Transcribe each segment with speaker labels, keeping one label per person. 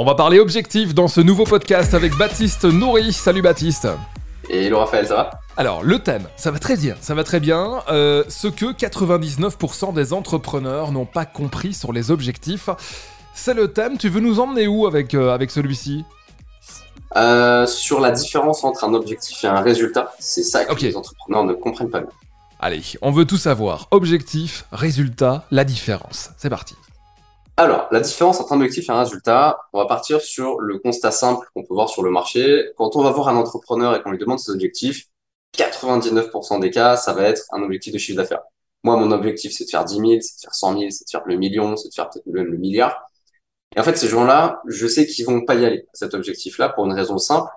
Speaker 1: On va parler objectif dans ce nouveau podcast avec Baptiste Nourri. Salut Baptiste.
Speaker 2: Et hello Raphaël, ça va?
Speaker 1: Alors, le thème, ça va très bien, ça va très bien. Euh, ce que 99% des entrepreneurs n'ont pas compris sur les objectifs, c'est le thème. Tu veux nous emmener où avec, euh, avec celui-ci?
Speaker 2: Euh, Sur la différence entre un objectif et un résultat, c'est ça que les entrepreneurs ne comprennent pas.
Speaker 1: Allez, on veut tout savoir. Objectif, résultat, la différence. C'est parti.
Speaker 2: Alors, la différence entre un objectif et un résultat, on va partir sur le constat simple qu'on peut voir sur le marché. Quand on va voir un entrepreneur et qu'on lui demande ses objectifs, 99% des cas, ça va être un objectif de chiffre d'affaires. Moi, mon objectif, c'est de faire 10 000, c'est de faire 100 000, c'est de faire le million, c'est de faire peut-être le, le milliard. Et en fait, ces gens-là, je sais qu'ils vont pas y aller à cet objectif-là pour une raison simple,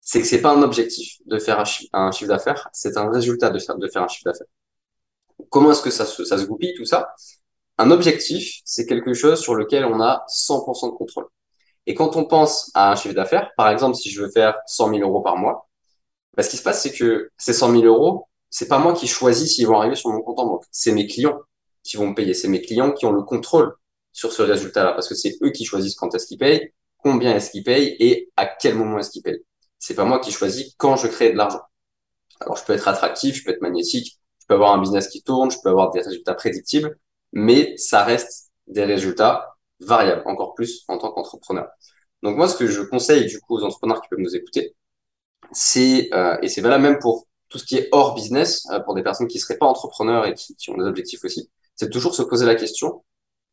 Speaker 2: c'est que c'est pas un objectif de faire un chiffre d'affaires, c'est un résultat de faire, de faire un chiffre d'affaires. Comment est-ce que ça se, ça se goupille, tout ça? Un objectif, c'est quelque chose sur lequel on a 100% de contrôle. Et quand on pense à un chiffre d'affaires, par exemple, si je veux faire 100 000 euros par mois, bah, ce qui se passe, c'est que ces 100 000 euros, c'est pas moi qui choisis s'ils vont arriver sur mon compte en banque. C'est mes clients qui vont me payer. C'est mes clients qui ont le contrôle sur ce résultat-là parce que c'est eux qui choisissent quand est-ce qu'ils payent, combien est-ce qu'ils payent et à quel moment est-ce qu'ils payent. C'est pas moi qui choisis quand je crée de l'argent. Alors, je peux être attractif, je peux être magnétique, je peux avoir un business qui tourne, je peux avoir des résultats prédictibles, mais ça reste des résultats variables, encore plus en tant qu'entrepreneur. Donc moi, ce que je conseille du coup aux entrepreneurs qui peuvent nous écouter, c'est euh, et c'est valable même pour tout ce qui est hors business, euh, pour des personnes qui seraient pas entrepreneurs et qui, qui ont des objectifs aussi, c'est toujours se poser la question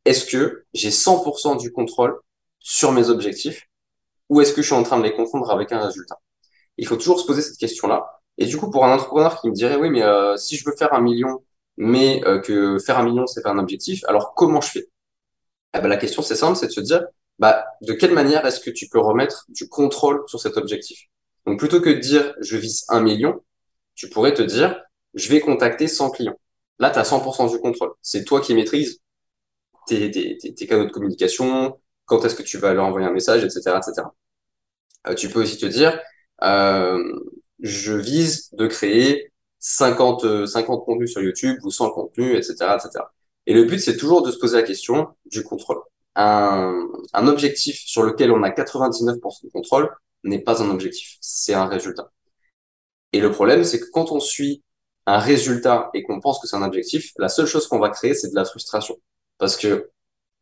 Speaker 2: est-ce que j'ai 100% du contrôle sur mes objectifs ou est-ce que je suis en train de les confondre avec un résultat? Il faut toujours se poser cette question-là. Et du coup, pour un entrepreneur qui me dirait oui, mais euh, si je veux faire un million, mais euh, que faire un million c'est pas un objectif, alors comment je fais? Eh ben, la question c'est simple, c'est de se dire bah de quelle manière est-ce que tu peux remettre du contrôle sur cet objectif? Donc plutôt que de dire je vise un million, tu pourrais te dire je vais contacter 100 clients. Là, tu as 100% du contrôle. C'est toi qui maîtrises tes, tes, tes, canaux de communication, quand est-ce que tu vas leur envoyer un message, etc. etc. Euh, tu peux aussi te dire, euh, je vise de créer 50, euh, 50 contenus sur YouTube ou 100 contenus, etc. etc. Et le but, c'est toujours de se poser la question du contrôle. Un, un objectif sur lequel on a 99% de contrôle n'est pas un objectif, c'est un résultat. Et le problème, c'est que quand on suit un résultat et qu'on pense que c'est un objectif, la seule chose qu'on va créer, c'est de la frustration. Parce que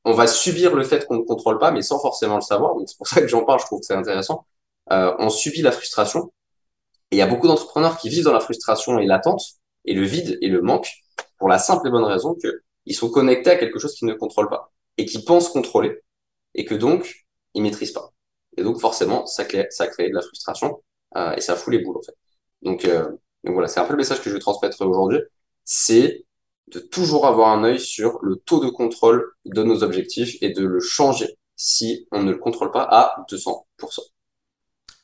Speaker 2: on va subir le fait qu'on ne contrôle pas, mais sans forcément le savoir. C'est pour ça que j'en parle, je trouve que c'est intéressant. Euh, on subit la frustration. Et il y a beaucoup d'entrepreneurs qui vivent dans la frustration et l'attente, et le vide et le manque, pour la simple et bonne raison que ils sont connectés à quelque chose qu'ils ne contrôlent pas, et qui pensent contrôler, et que donc, ils maîtrisent pas. Et donc forcément, ça crée, ça crée de la frustration, euh, et ça fout les boules, en fait. Donc, euh, donc voilà, c'est un peu le message que je veux transmettre aujourd'hui. C'est de toujours avoir un œil sur le taux de contrôle de nos objectifs et de le changer si on ne le contrôle pas à 200%.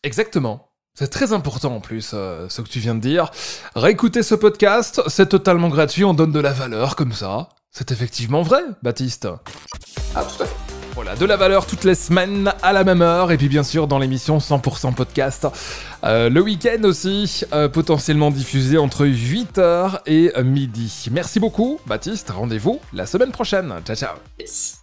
Speaker 1: Exactement. C'est très important en plus, euh, ce que tu viens de dire. Réécoutez ce podcast, c'est totalement gratuit, on donne de la valeur comme ça. C'est effectivement vrai, Baptiste.
Speaker 2: Ah, tout à fait.
Speaker 1: Voilà, de la valeur toutes les semaines à la même heure, et puis bien sûr dans l'émission 100% podcast. Euh, le week-end aussi, euh, potentiellement diffusé entre 8h et midi. Merci beaucoup, Baptiste, rendez-vous la semaine prochaine. Ciao ciao.
Speaker 2: Yes.